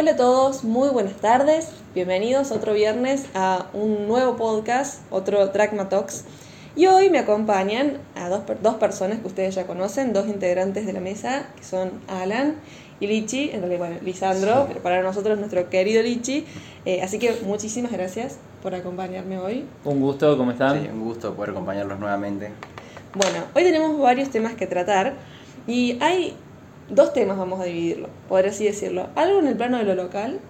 Hola a todos, muy buenas tardes. Bienvenidos otro viernes a un nuevo podcast, otro Dragma Talks. Y hoy me acompañan a dos, dos personas que ustedes ya conocen, dos integrantes de la mesa, que son Alan y Lichi, en realidad, bueno, Lisandro, pero para nosotros nuestro querido Lichi. Eh, así que muchísimas gracias por acompañarme hoy. Un gusto, ¿cómo están? Sí, un gusto poder acompañarlos nuevamente. Bueno, hoy tenemos varios temas que tratar y hay dos temas, vamos a dividirlo, por así decirlo. Algo en el plano de lo local,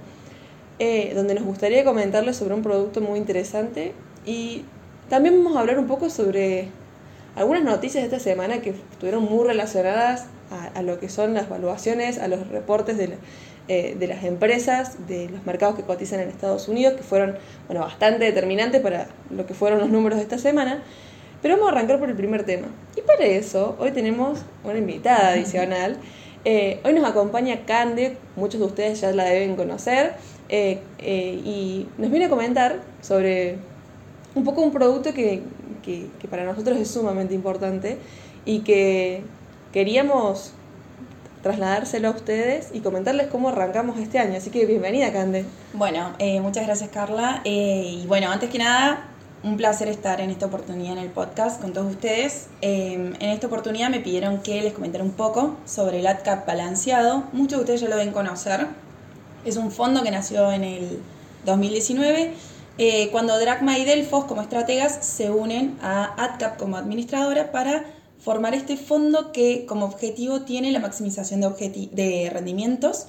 eh, donde nos gustaría comentarles sobre un producto muy interesante y también vamos a hablar un poco sobre algunas noticias de esta semana que estuvieron muy relacionadas a, lo que son las evaluaciones, a los reportes de, eh, de, las empresas, de los mercados que cotizan en Estados Unidos, que fueron bueno, bastante determinantes para lo que fueron los números de esta semana. Pero vamos a arrancar por el primer tema. Y para eso, hoy tenemos una invitada adicional. Eh, hoy nos acompaña Cande, muchos de ustedes ya la deben conocer, eh, y nos viene a comentar sobre un poco un producto que, para nosotros es sumamente importante y que queríamos trasladárselo a ustedes y comentarles cómo arrancamos este año. Así que bienvenida, Cande. Bueno, eh, muchas gracias, Carla. Eh, y bueno, antes que nada, un placer estar en esta oportunidad en el podcast con todos ustedes. Eh, en esta oportunidad me pidieron que les comentara un poco sobre el AdCap balanceado. Muchos de ustedes ya lo deben conocer. Es un fondo que nació en el 2019 eh, cuando Dragma y Delfos como estrategas se unen a AdCap como administradora para formar este fondo que como objetivo tiene la maximización de, de rendimientos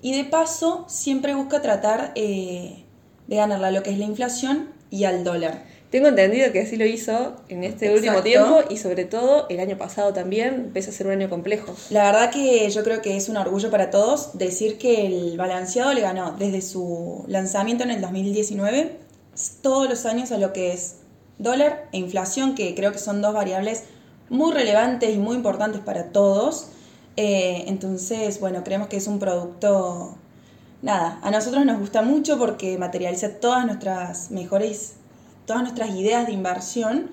y de paso siempre busca tratar eh, de ganarle a lo que es la inflación y al dólar. Tengo entendido que así lo hizo en este último tiempo y sobre todo el año pasado también, pese a ser un año complejo. La verdad que yo creo que es un orgullo para todos decir que el balanceado le ganó desde su lanzamiento en el 2019 todos los años a lo que es dólar e inflación, que creo que son dos variables muy relevantes y muy importantes para todos. Eh, entonces, bueno, creemos que es un producto, nada, a nosotros nos gusta mucho porque materializa todas nuestras mejores todas nuestras ideas de inversión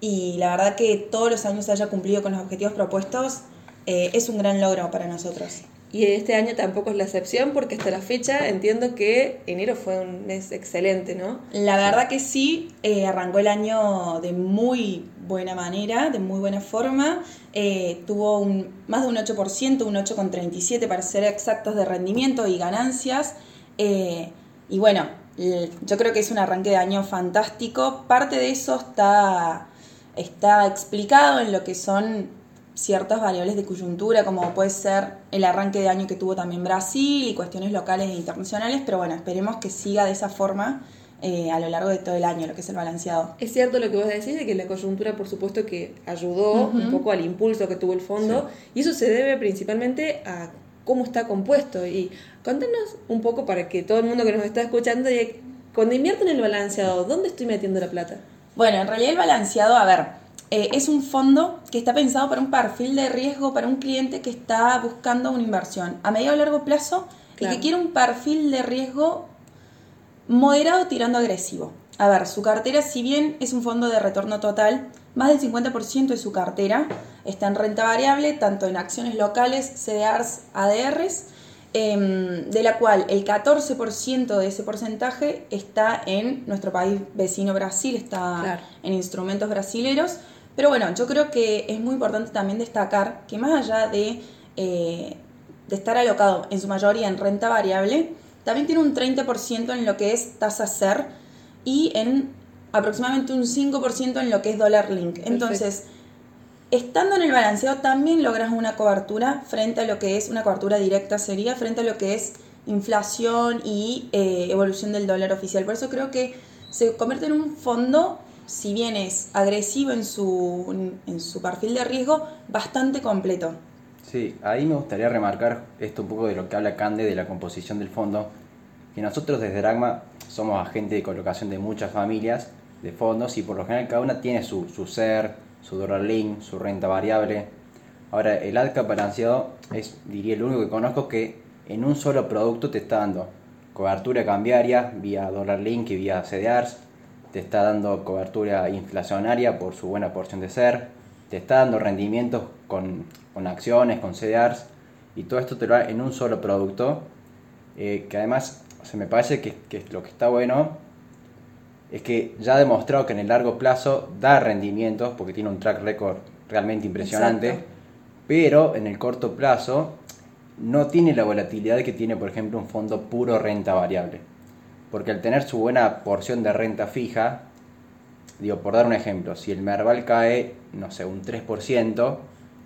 y la verdad que todos los años haya cumplido con los objetivos propuestos eh, es un gran logro para nosotros. Y este año tampoco es la excepción porque hasta la fecha entiendo que enero fue un mes excelente, ¿no? La verdad que sí, eh, arrancó el año de muy buena manera, de muy buena forma. Eh, tuvo un, más de un 8%, un 8,37% para ser exactos de rendimiento y ganancias. y bueno, yo creo que es un arranque de año fantástico. Parte de eso está, está explicado en lo que son ciertas variables de coyuntura, como puede ser el arranque de año que tuvo también Brasil y cuestiones locales e internacionales, pero bueno, esperemos que siga de esa forma eh, a lo largo de todo el año, lo que es el balanceado. Es cierto lo que vos decís, de que la coyuntura, por supuesto, que ayudó un poco al impulso que tuvo el fondo, y eso se debe principalmente a cómo está compuesto. Y contanos un poco para que todo el mundo que nos está escuchando cuando invierto en el balanceado, ¿dónde estoy metiendo la plata? Bueno, en realidad el balanceado, a ver, eh, es un fondo que está pensado para un perfil de riesgo, para un cliente que está buscando una inversión a medio o largo plazo y que quiere un perfil de riesgo moderado tirando agresivo. A ver, su cartera, si bien es un fondo de retorno total, más del 50% de su cartera está en renta variable, tanto en acciones locales, CDRs, ADRs, em, de la cual el 14% de ese porcentaje está en nuestro país vecino Brasil, está en instrumentos brasileros. Pero bueno, yo creo que es muy importante también destacar que más allá de, eh, de estar alocado en su mayoría en renta variable, también tiene un 30% en lo que es tasa SER y en aproximadamente un 5% en lo que es dólar link. Entonces, estando en el balanceo también logras una cobertura frente a lo que es una cobertura directa sería frente a lo que es inflación y eh, evolución del dólar oficial. Por eso creo que se convierte en un fondo, si bien es agresivo en su, en su perfil de riesgo, bastante completo. Sí, ahí me gustaría remarcar esto un poco de lo que habla Cande de la composición del fondo, que nosotros desde Dragma somos agentes de colocación de muchas familias de fondos y por lo general cada una tiene su, su SER, su dólar link, su renta variable. Ahora, el ADCAP balanceado es, diría, el único que conozco que en un solo producto te está dando cobertura cambiaria vía dólar link y vía CDRs, te está dando cobertura inflacionaria por su buena porción de SER, te está dando rendimientos con, con acciones, con CDRs, y todo esto te lo da en un solo producto eh, que además se me parece que, que lo que está bueno es que ya ha demostrado que en el largo plazo da rendimientos, porque tiene un track record realmente impresionante, Exacto. pero en el corto plazo no tiene la volatilidad que tiene, por ejemplo, un fondo puro renta variable. Porque al tener su buena porción de renta fija, digo, por dar un ejemplo, si el Merval cae, no sé, un 3%,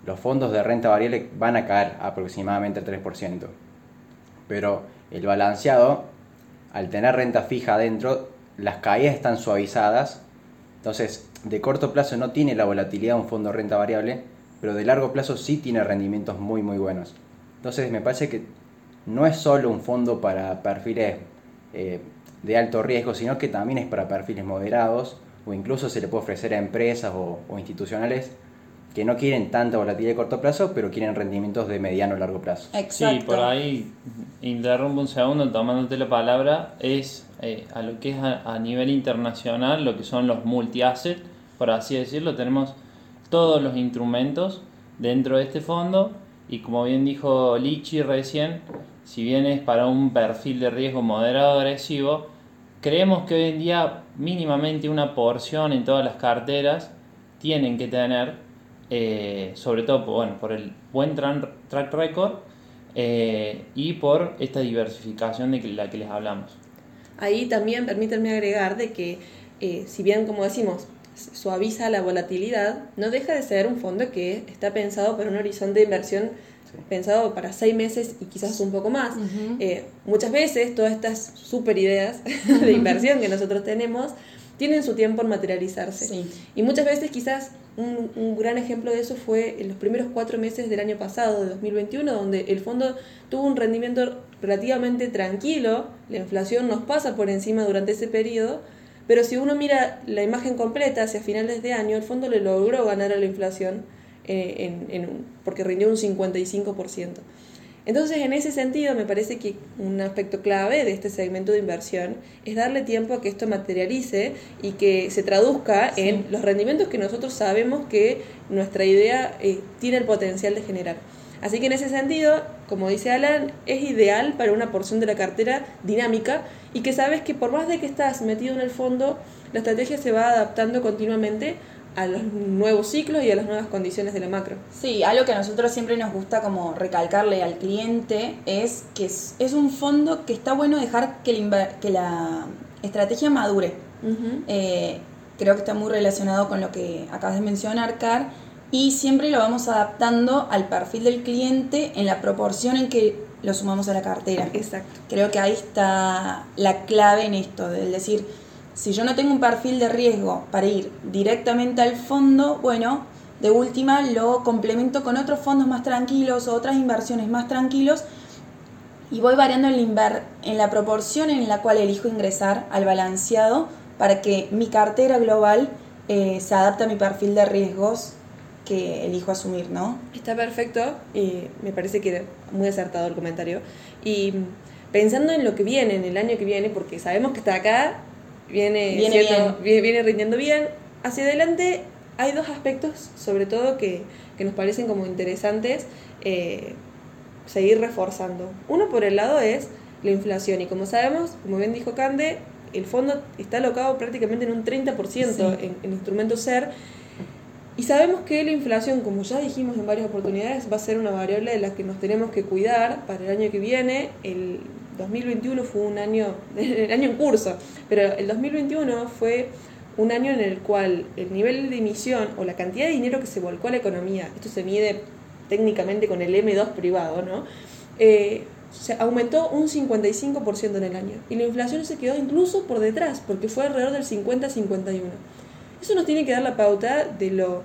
los fondos de renta variable van a caer aproximadamente el 3%. Pero el balanceado, al tener renta fija adentro, las caídas están suavizadas. Entonces, de corto plazo no tiene la volatilidad de un fondo de renta variable, pero de largo plazo sí tiene rendimientos muy, muy buenos. Entonces, me parece que no es solo un fondo para perfiles eh, de alto riesgo, sino que también es para perfiles moderados o incluso se le puede ofrecer a empresas o, o institucionales que no quieren tanta volatilidad de corto plazo, pero quieren rendimientos de mediano o largo plazo. Exacto. Sí, por ahí interrumpo un segundo tomándote la palabra, es eh, a lo que es a, a nivel internacional, lo que son los multi-asset, por así decirlo, tenemos todos los instrumentos dentro de este fondo y como bien dijo Lichi recién, si bien es para un perfil de riesgo moderado agresivo, creemos que hoy en día mínimamente una porción en todas las carteras tienen que tener, eh, sobre todo bueno, por el buen track record eh, y por esta diversificación de la que les hablamos. Ahí también permítanme agregar de que, eh, si bien, como decimos, suaviza la volatilidad, no deja de ser un fondo que está pensado para un horizonte de inversión pensado para seis meses y quizás un poco más. Eh, muchas veces todas estas super ideas de inversión que nosotros tenemos tienen su tiempo en materializarse. Sí. Y muchas veces quizás un, un gran ejemplo de eso fue en los primeros cuatro meses del año pasado, de 2021, donde el fondo tuvo un rendimiento relativamente tranquilo, la inflación nos pasa por encima durante ese periodo, pero si uno mira la imagen completa hacia finales de año, el fondo le logró ganar a la inflación en, en un- porque rindió un 55%. Entonces, en ese sentido, me parece que un aspecto clave de este segmento de inversión es darle tiempo a que esto materialice y que se traduzca Sí. en los rendimientos que nosotros sabemos que nuestra idea eh, tiene el potencial de generar. Así que en ese sentido, como dice Alan, es ideal para una porción de la cartera dinámica y que sabes que por más de que estás metido en el fondo, la estrategia se va adaptando continuamente a los nuevos ciclos y a las nuevas condiciones de la macro. Sí, algo que a nosotros siempre nos gusta como recalcarle al cliente es que es, es un fondo que está bueno dejar que la, inver- que la estrategia madure. Eh, creo que está muy relacionado con lo que acabas de mencionar, Car, y siempre lo vamos adaptando al perfil del cliente en la proporción en que lo sumamos a la cartera. Exacto. Creo que ahí está la clave en esto, del decir, si yo no tengo un perfil de riesgo para ir directamente al fondo, bueno, de última lo complemento con otros fondos más tranquilos o otras inversiones más tranquilos y voy variando en la, en la proporción en la cual elijo ingresar al balanceado para que mi cartera global eh, se adapte a mi perfil de riesgos que elijo asumir, ¿no? Está perfecto, y me parece que muy acertado el comentario. Y pensando en lo que viene, en el año que viene, porque sabemos que está acá, viene, Viene siendo- vi- viene rindiendo bien, hacia adelante hay dos aspectos, sobre todo, que, que nos parecen como interesantes eh, seguir reforzando. Uno por el lado es la inflación, y como sabemos, como bien dijo Cande, el fondo está alocado prácticamente en un 30% Sí. en, en instrumentos SER, y sabemos que la inflación, como ya dijimos en varias oportunidades, va a ser una variable de la que nos tenemos que cuidar para el año que viene. El 2021 fue un año, el año en curso, pero el 2021 fue un año en el cual el nivel de emisión o la cantidad de dinero que se volcó a la economía, esto se mide técnicamente con el M2 privado, ¿no? Eh, se aumentó un 55% en el año y la inflación se quedó incluso por detrás porque fue alrededor del 50-51. Eso nos tiene que dar la pauta de lo,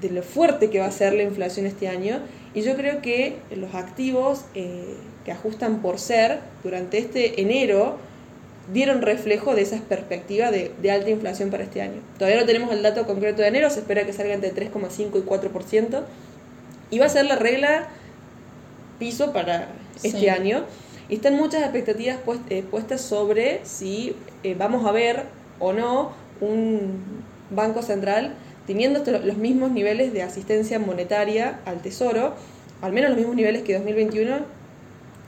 de lo fuerte que va a ser la inflación este año. Y yo creo que los activos eh, que ajustan por ser durante este enero dieron reflejo de esas perspectivas de, de alta inflación para este año. Todavía no tenemos el dato concreto de enero, se espera que salga entre 3,5 y 4%. Y va a ser la regla piso para este Sí. año. Y están muchas expectativas puest- eh, puestas sobre si eh, vamos a ver o no un banco central teniendo los mismos niveles de asistencia monetaria al tesoro, al menos los mismos niveles que 2021,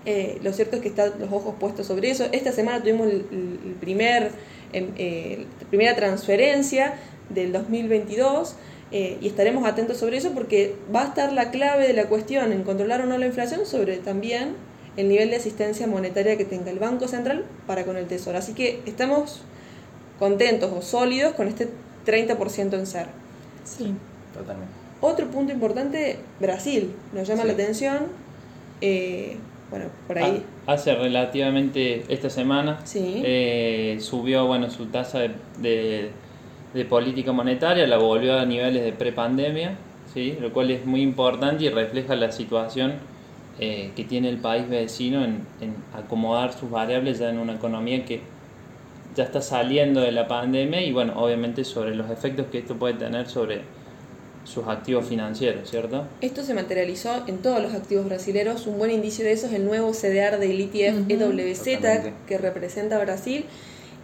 Eh, lo cierto es que están los ojos puestos sobre eso. Esta semana tuvimos el, primer, em, eh, la primera transferencia del 2022 eh, y estaremos atentos sobre eso porque va a estar la clave de la cuestión en controlar o no la inflación sobre también el nivel de asistencia monetaria que tenga el Banco Central para con el Tesoro. Así que estamos contentos o sólidos con este 30% en ser. Sí. Totalmente. Otro punto importante, Brasil, nos llama la atención. Eh, bueno, por ahí. Hace relativamente esta semana sí. eh, subió bueno su tasa de de política monetaria, la volvió a niveles de prepandemia, ¿sí? lo cual es muy importante y refleja la situación eh, que tiene el país vecino en, en, acomodar sus variables ya en una economía que ya está saliendo de la pandemia y bueno, obviamente sobre los efectos que esto puede tener sobre sus activos financieros, ¿cierto? Esto se materializó en todos los activos brasileños. Un buen indicio de eso es el nuevo CDR del ETF EWZ que representa a Brasil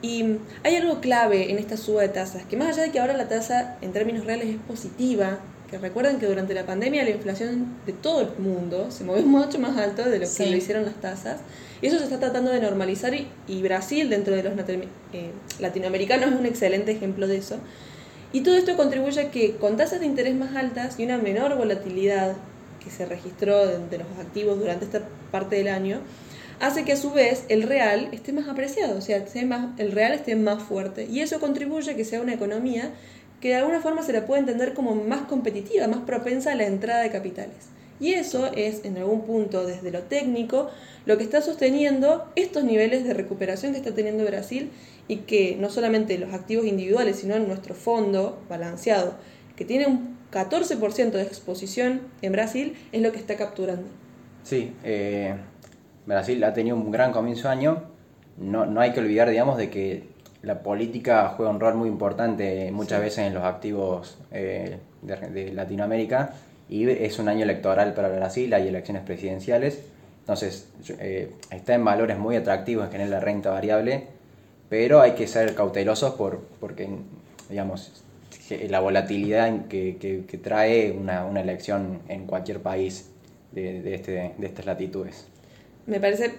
y hay algo clave en esta suba de tasas, que más allá de que ahora la tasa en términos reales es positiva, que recuerden que durante la pandemia la inflación de todo el mundo se movió mucho más alto de lo que lo hicieron las tasas, y eso se está tratando de normalizar y, Brasil dentro de los eh, latinoamericanos es un excelente ejemplo de eso. Y todo esto contribuye a que con tasas de interés más altas y una menor volatilidad que se registró de los activos durante esta parte del año, hace que a su vez el real esté más apreciado, o sea, más, el real esté más fuerte. Y eso contribuye a que sea una economía que de alguna forma se la puede entender como más competitiva, más propensa a la entrada de capitales. Y eso es, en algún punto, desde lo técnico, lo que está sosteniendo estos niveles de recuperación que está teniendo Brasil y que no solamente los activos individuales, sino en nuestro fondo balanceado, que tiene un 14% de exposición en Brasil, es lo que está capturando. Sí, eh, Brasil ha tenido un gran comienzo de año. No, no hay que olvidar, digamos, de que la política juega un rol muy importante muchas veces en los activos eh, de, Latinoamérica y es un año electoral para Brasil, hay elecciones presidenciales. Entonces, eh, está en valores muy atractivos en general la renta variable, pero hay que ser cautelosos por, porque, digamos, la volatilidad que, que, trae una, una, elección en cualquier país de, de, este, de estas latitudes. Me parece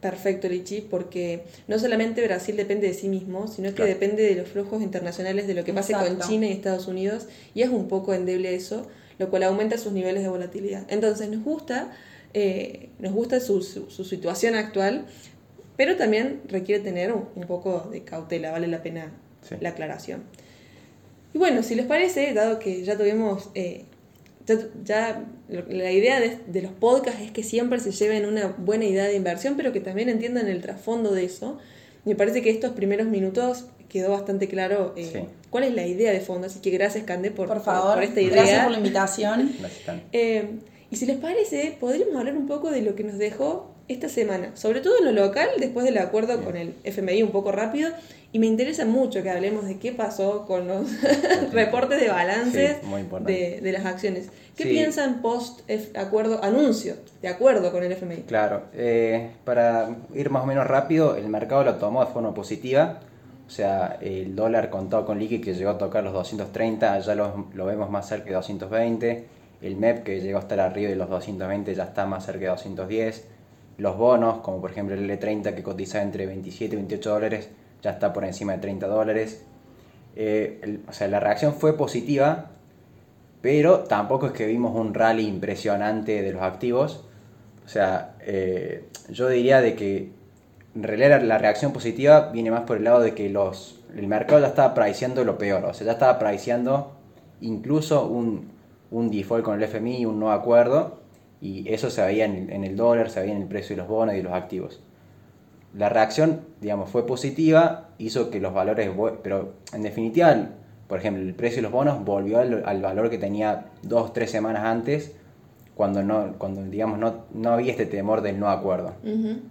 perfecto, Lichi, porque no solamente Brasil depende de sí mismo, sino que depende de los flujos internacionales, de lo que pase con China y Estados Unidos, y es un poco endeble eso, lo cual aumenta sus niveles de volatilidad. Entonces nos gusta, eh, nos gusta su, su, situación actual, pero también requiere tener un, poco de cautela, vale la pena la aclaración. Y bueno, si les parece, dado que ya tuvimos eh, ya, la idea de, los podcasts es que siempre se lleven una buena idea de inversión, pero que también entiendan el trasfondo de eso. Me parece que estos primeros minutos quedó bastante claro eh, cuál es la idea de fondo. Así que gracias, Cande, por, por, favor, esta idea. Gracias por la invitación. Eh, y si les parece, podríamos hablar un poco de lo que nos dejó esta semana, sobre todo en lo local, después del acuerdo con el FMI un poco rápido, y me interesa mucho que hablemos de qué pasó con los reportes de balances de, de, las acciones. ¿Qué piensan post acuerdo, anuncio de acuerdo con el FMI? Claro, eh, para ir más o menos rápido, el mercado lo tomó de forma positiva. O sea, el dólar contado con liqui que llegó a tocar los 230, ya lo, vemos más cerca de 220. El MEP que llegó a estar arriba de los 220 ya está más cerca de 210. Los bonos, como por ejemplo el L30 que cotiza entre 27 y 28 dólares, ya está por encima de 30 dólares. Eh, o sea, la reacción fue positiva, pero tampoco es que vimos un rally impresionante de los activos. O sea, eh, yo diría de que en realidad la reacción positiva viene más por el lado de que los, el mercado ya estaba priceando lo peor, o sea, ya estaba priceando incluso un, un default con el FMI un no acuerdo, y eso se veía en, en el dólar, se veía en el precio de los bonos y los activos. La reacción, digamos, fue positiva, hizo que los valores, pero en definitiva, por ejemplo, el precio de los bonos volvió al, valor que tenía dos, tres semanas antes, cuando no, cuando digamos no, no había este temor del no acuerdo.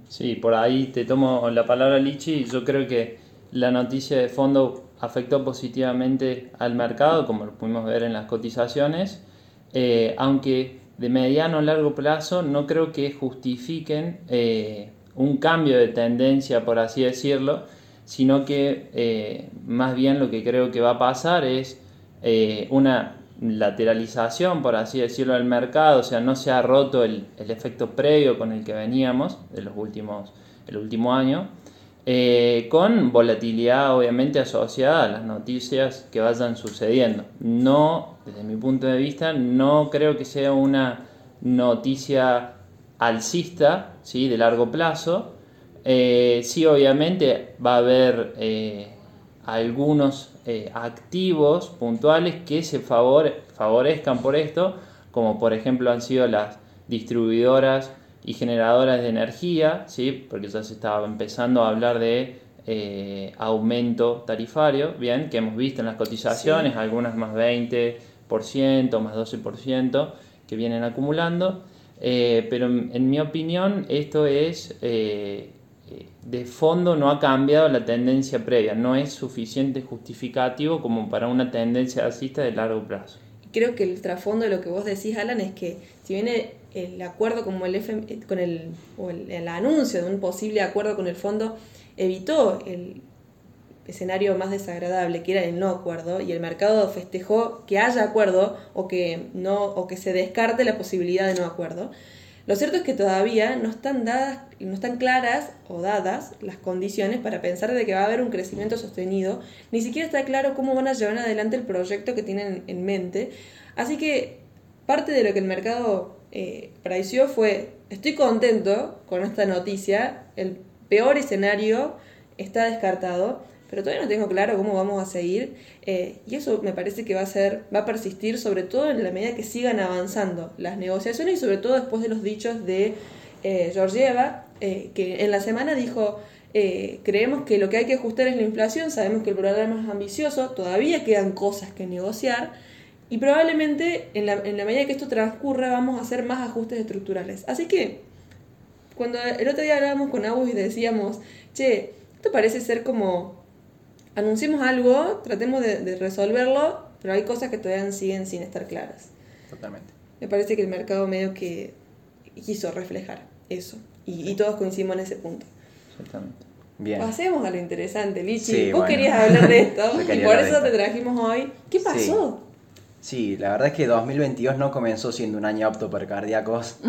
Sí, por ahí te tomo la palabra Lichi, yo creo que la noticia de fondo afectó positivamente al mercado, como lo pudimos ver en las cotizaciones, eh, aunque de mediano a largo plazo no creo que justifiquen eh, un cambio de tendencia, por así decirlo, sino que eh, más bien lo que creo que va a pasar es eh, una lateralización, por así decirlo, del mercado, o sea, no se ha roto el, el efecto previo con el que veníamos de los últimos, el último año, eh, con volatilidad obviamente asociada a las noticias que vayan sucediendo. No, desde mi punto de vista, no creo que sea una noticia alcista, ¿sí? de largo plazo. Eh, sí, obviamente va a haber eh, algunos eh, activos puntuales que se favorezcan por esto, como por ejemplo han sido las distribuidoras y generadoras de energía, ¿sí? porque ya se estaba empezando a hablar de eh, aumento tarifario, bien, que hemos visto en las cotizaciones, algunas más 20%, más 12%, que vienen acumulando, eh, pero en, mi opinión esto es de fondo no ha cambiado la tendencia previa, no es suficiente justificativo como para una tendencia alcista de largo plazo. Creo que el trasfondo de lo que vos decís, Alan, es que si viene el acuerdo como el con el, o el, anuncio de un posible acuerdo con el fondo evitó el escenario más desagradable que era el no acuerdo y el mercado festejó que haya acuerdo o que no o que se descarte la posibilidad de no acuerdo lo cierto es que todavía no están dadas, no están claras o dadas las condiciones para pensar de que va a haber un crecimiento sostenido, ni siquiera está claro cómo van a llevar adelante el proyecto que tienen en mente. Así que parte de lo que el mercado eh, fue, estoy contento con esta noticia, el peor escenario está descartado, pero todavía no tengo claro cómo vamos a seguir eh, y eso me parece que va a ser va a persistir sobre todo en la medida que sigan avanzando las negociaciones y sobre todo después de los dichos de eh, Georgieva eh, que en la semana dijo creemos que lo que hay que ajustar es la inflación sabemos que el programa es ambicioso todavía quedan cosas que negociar y probablemente en la, en la medida que esto transcurra vamos a hacer más ajustes estructurales. Así que cuando el otro día hablábamos con Agus y decíamos che esto parece ser como anunciemos algo, tratemos de, resolverlo, pero hay cosas que todavía siguen sin estar claras. Totalmente. Me parece que el mercado medio que quiso reflejar eso. Y, todos coincidimos en ese punto. Exactamente. Bien. Pasemos a lo interesante, Lichi. Vos querías hablar de esto y por eso te trajimos hoy. ¿Qué pasó? Sí. la verdad es que 2022 no comenzó siendo un año apto para cardíacos.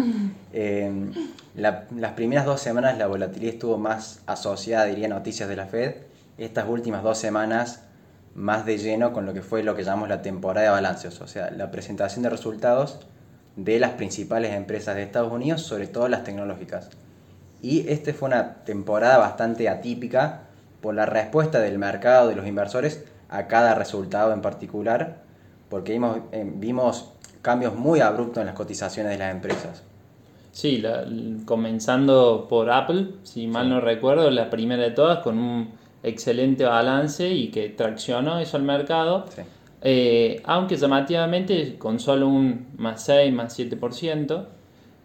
Em, las primeras dos semanas la volatilidad estuvo más asociada, diría, a noticias de la Fed estas últimas dos semanas más de lleno con lo que fue lo que llamamos la temporada de balances, o sea, la presentación de resultados de las principales empresas de Estados Unidos, sobre todo las tecnológicas. Y esta fue una temporada bastante atípica por la respuesta del mercado, de los inversores, a cada resultado en particular, porque vimos, eh, vimos cambios muy abruptos en las cotizaciones de las empresas. Sí, comenzando por Apple, si mal no recuerdo, la primera de todas, con un excelente balance y que traccionó eso al mercado. Eh, aunque llamativamente con solo un más 6, más 7%.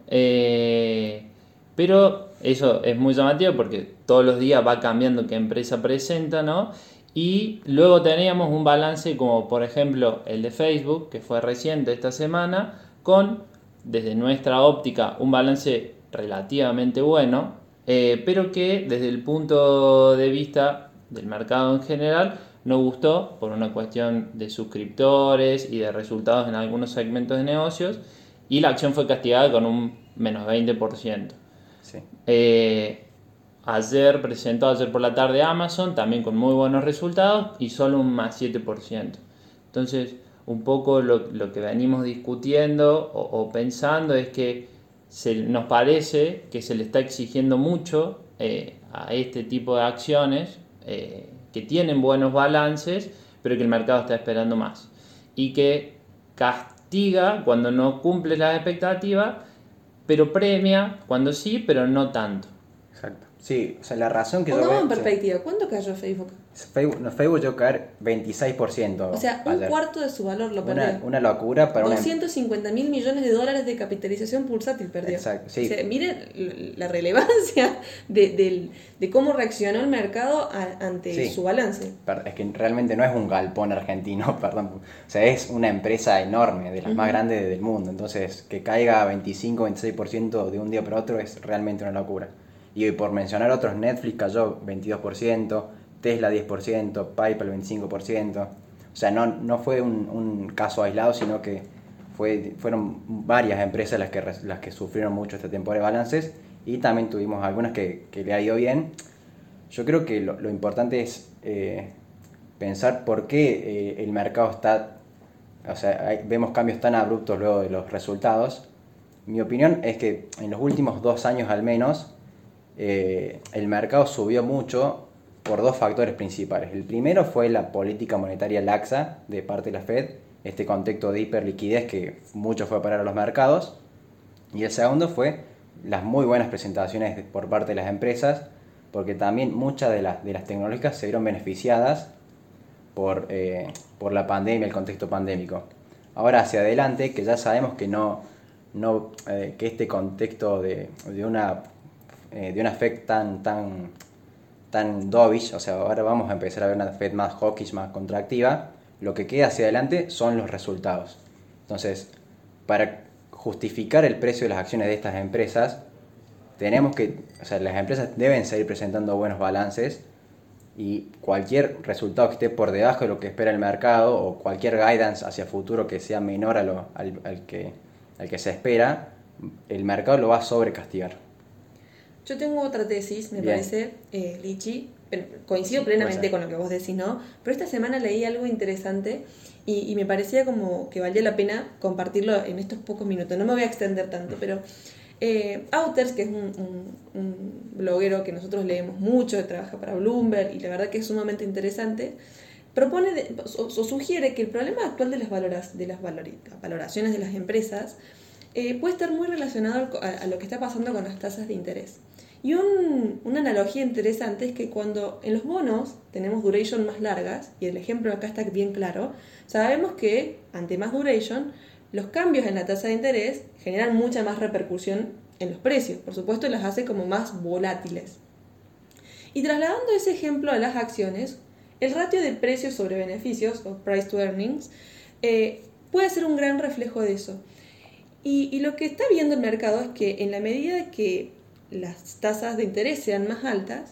Eh, pero eso es muy llamativo porque todos los días va cambiando qué empresa presenta, ¿no? Y luego teníamos un balance como por ejemplo el de Facebook, que fue reciente esta semana, con desde nuestra óptica un balance relativamente bueno, eh, pero que desde el punto de vista del mercado en general no gustó por una cuestión de suscriptores y de resultados en algunos segmentos de negocios y la acción fue castigada con un menos 20%. Eh, ayer presentó, ayer por la tarde Amazon, también con muy buenos resultados y solo un más 7%. Entonces, un poco lo, que venimos discutiendo o, pensando es que se, nos parece que se le está exigiendo mucho eh, a este tipo de acciones eh, que tienen buenos balances, pero que el mercado está esperando más. Y que castiga cuando no cumple las expectativas, pero premia cuando sí, pero no tanto. Exacto. Sí, o sea, la razón que Pongamos en perspectiva, ¿cuánto cayó Facebook? Facebook, no, Facebook llegó a caer 26%. O sea, un cuarto de su valor lo perdió. Una, locura para 250 mil millones de dólares de capitalización bursátil perdió. Exacto, sí. miren la relevancia de, cómo reaccionó el mercado ante su balance. Es que realmente no es un galpón argentino, perdón. O sea, es una empresa enorme, de las más grandes del mundo. Entonces, que caiga 25, 26% de un día para otro es realmente una locura. Y por mencionar otros, Netflix cayó 22%, Tesla 10%, PayPal 25%. O sea, no, no fue un, caso aislado, sino que fue, fueron varias empresas las que, las que sufrieron mucho esta temporada de balances y también tuvimos algunas que, que le ha ido bien. Yo creo que lo, lo importante es eh, pensar por qué eh, el mercado está, o sea, vemos cambios tan abruptos luego de los resultados. Mi opinión es que en los últimos dos años al menos, eh, el mercado subió mucho por dos factores principales. El primero fue la política monetaria laxa de parte de la Fed, este contexto de hiperliquidez que mucho fue a parar a los mercados. Y el segundo fue las muy buenas presentaciones por parte de las empresas, porque también muchas de las, de las tecnológicas se vieron beneficiadas por, eh, por la pandemia, el contexto pandémico. Ahora hacia adelante, que ya sabemos que no, no eh, que este contexto de, de una eh, de una Fed tan tan tan dovish, o sea, ahora vamos a empezar a ver una Fed más hawkish, más contractiva, lo que queda hacia adelante son los resultados. Entonces, para justificar el precio de las acciones de estas empresas, tenemos que, o sea, las empresas deben seguir presentando buenos balances y cualquier resultado que esté por debajo de lo que espera el mercado o cualquier guidance hacia futuro que sea menor al, al que, al que se espera, el mercado lo va a sobrecastigar. Yo tengo otra tesis, me Bien. parece, eh, Lichi. Coincido Sí, plenamente con lo que vos decís, ¿no? Pero esta semana leí algo interesante y, y me parecía como que valía la pena compartirlo en estos pocos minutos. No me voy a extender tanto, pero eh, Outers, que es un, un- un bloguero que nosotros leemos mucho, que trabaja para Bloomberg y la verdad que es sumamente interesante, propone de- o, o sugiere que el problema actual de las, valoras, de las valoraciones de las empresas eh, puede estar muy relacionado a lo que está pasando con las tasas de interés. Y un- una analogía interesante es que cuando en los bonos tenemos duration más largas, y el ejemplo acá está bien claro, sabemos que ante más duration, los cambios en la tasa de interés generan mucha más repercusión en los precios. Por supuesto, las hace como más volátiles. Y trasladando ese ejemplo a las acciones, el ratio de precios sobre beneficios, o price to earnings, eh, puede ser un gran reflejo de eso. Y lo que está viendo el mercado es que en la medida que las tasas de interés sean más altas,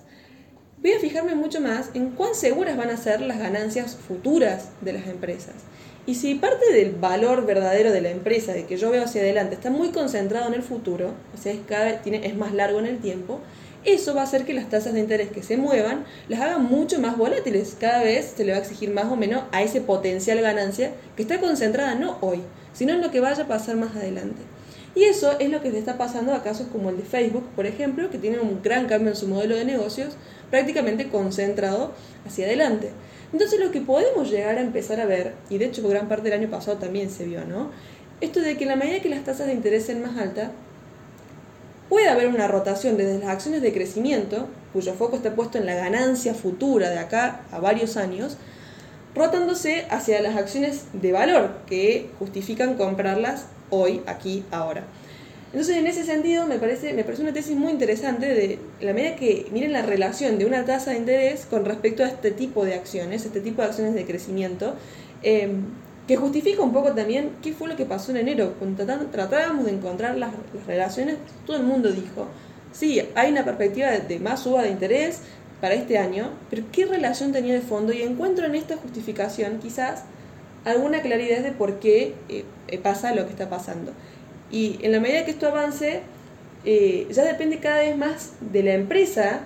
voy a fijarme mucho más en cuán seguras van a ser las ganancias futuras de las empresas. Y si parte del valor verdadero de la empresa, de que yo veo hacia adelante, está muy concentrado en el futuro, o sea, es, cada tiene, es más largo en el tiempo, eso va a hacer que las tasas de interés que se muevan las hagan mucho más volátiles. Cada vez se le va a exigir más o menos a ese potencial ganancia que está concentrada no hoy, sino en lo que vaya a pasar más adelante. Y eso es lo que le está pasando a casos como el de Facebook, por ejemplo, que tiene un gran cambio en su modelo de negocios, prácticamente concentrado hacia adelante. Entonces lo que podemos llegar a empezar a ver, y de hecho gran parte del año pasado también se vio, ¿no? Esto de que en la medida que las tasas de interés sean más altas, puede haber una rotación desde las acciones de crecimiento, cuyo foco está puesto en la ganancia futura de acá a varios años, rotándose hacia las acciones de valor que justifican comprarlas hoy, aquí, ahora. Entonces, en ese sentido, me parece, me parece una tesis muy interesante de la medida que miren la relación de una tasa de interés con respecto a este tipo de acciones, este tipo de acciones de crecimiento, eh, que justifica un poco también qué fue lo que pasó en enero. Cuando tratábamos de encontrar las, las relaciones, todo el mundo dijo, sí, hay una perspectiva de, de más suba de interés para este año, pero ¿qué relación tenía de fondo? Y encuentro en esta justificación quizás alguna claridad de por qué eh, pasa lo que está pasando. Y en la medida que esto avance, eh, ya depende cada vez más de la empresa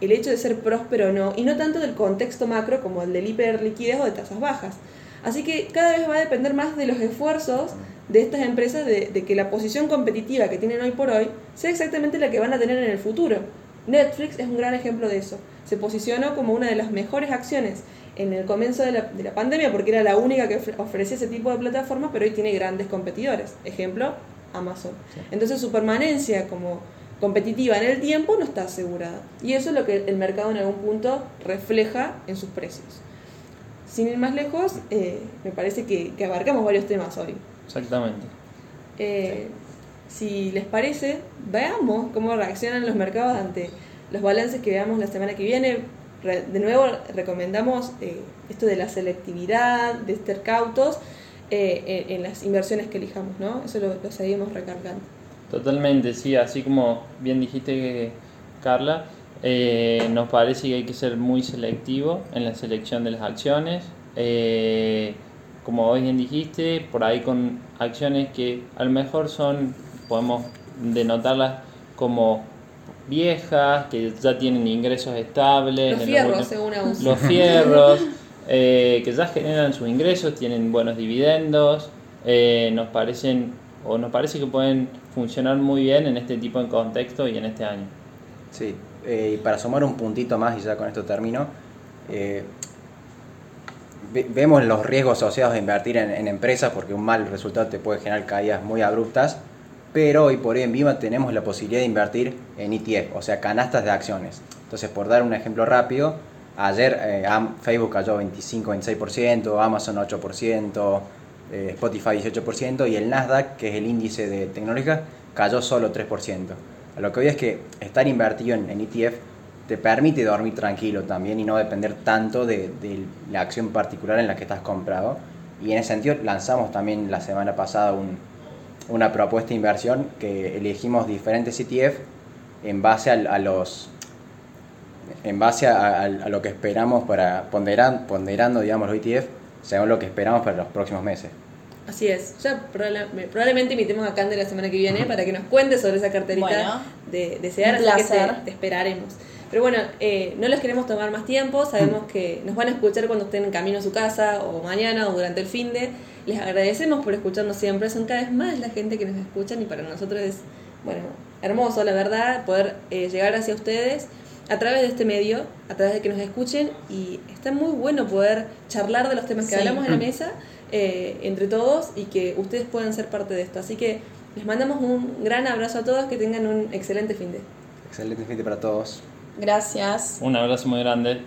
el hecho de ser próspero o no, y no tanto del contexto macro como el del hiperliquidez o de tasas bajas. Así que cada vez va a depender más de los esfuerzos de estas empresas de que la posición competitiva que tienen hoy por hoy sea exactamente la que van a tener en el futuro. Netflix es un gran ejemplo de eso. Se posicionó como una de las mejores acciones en el comienzo de la, de la pandemia porque era la única que ofre- ofrecía ese tipo de plataformas, pero hoy tiene grandes competidores. Ejemplo, Amazon. Entonces su permanencia como competitiva en el tiempo no está asegurada. Y eso es lo que el mercado en algún punto refleja en sus precios. Sin ir más lejos, eh, me parece que, que abarcamos varios temas hoy. Exactamente. Eh, Si les parece, veamos cómo reaccionan los mercados ante los balances que veamos la semana que viene. De nuevo, recomendamos eh, esto de la selectividad, de estar cautos eh, en, las inversiones que elijamos, ¿no? Eso lo, seguimos recargando. Totalmente, sí, así como bien dijiste Carla, eh, nos parece que hay que ser muy selectivo en la selección de las acciones, como bien dijiste, por ahí con acciones que a lo mejor son, podemos denotarlas como viejas, que ya tienen ingresos estables. Los fierros, últimos- según Agus. Los fierros, eh, que ya generan sus ingresos, tienen buenos dividendos, eh, nos parecen, o nos parece que pueden funcionar muy bien en este tipo de contexto y en este año. Sí, eh, y para sumar un puntito más, y ya con esto termino, eh, ve- vemos los riesgos asociados a invertir en, en empresas porque un mal resultado te puede generar caídas muy abruptas, pero hoy por hoy en Viva tenemos la posibilidad de invertir en ETF, o sea, canastas de acciones. Entonces, por dar un ejemplo rápido, ayer eh, Facebook cayó 25-26%, Amazon 8%, eh, Spotify 18% y el Nasdaq, que es el índice de tecnológica, cayó solo 3%. A lo que hoy es que estar invertido en, ETF te permite dormir tranquilo también y no depender tanto de, de la acción particular en la que estás comprado. Y en ese sentido lanzamos también la semana pasada un, una propuesta de inversión que elegimos diferentes ETF en base al- a, los en base a, a- a lo que esperamos para ponderan- ponderando digamos los ETF según lo que esperamos para los próximos meses. Así es. Ya probable- probablemente invitemos a Cande la semana que viene para que nos cuente sobre esa carterita Bueno. de, de SEAR, Un así que te, te esperaremos. Pero bueno, eh, no les queremos tomar más tiempo, sabemos que nos van a escuchar cuando estén en camino a su casa o mañana o durante el fin de. Les agradecemos por escucharnos siempre, son cada vez más la gente que nos escuchan y para nosotros es, bueno, hermoso, la verdad, poder eh, llegar hacia ustedes a través de este medio, a través de que nos escuchen y está muy bueno poder charlar de los temas que Sí. hablamos en la mesa eh, entre todos y que ustedes puedan ser parte de esto. Así que les mandamos un gran abrazo a todos, que tengan un excelente fin de. Excelente fin de para todos. Gracias. Un abrazo muy grande.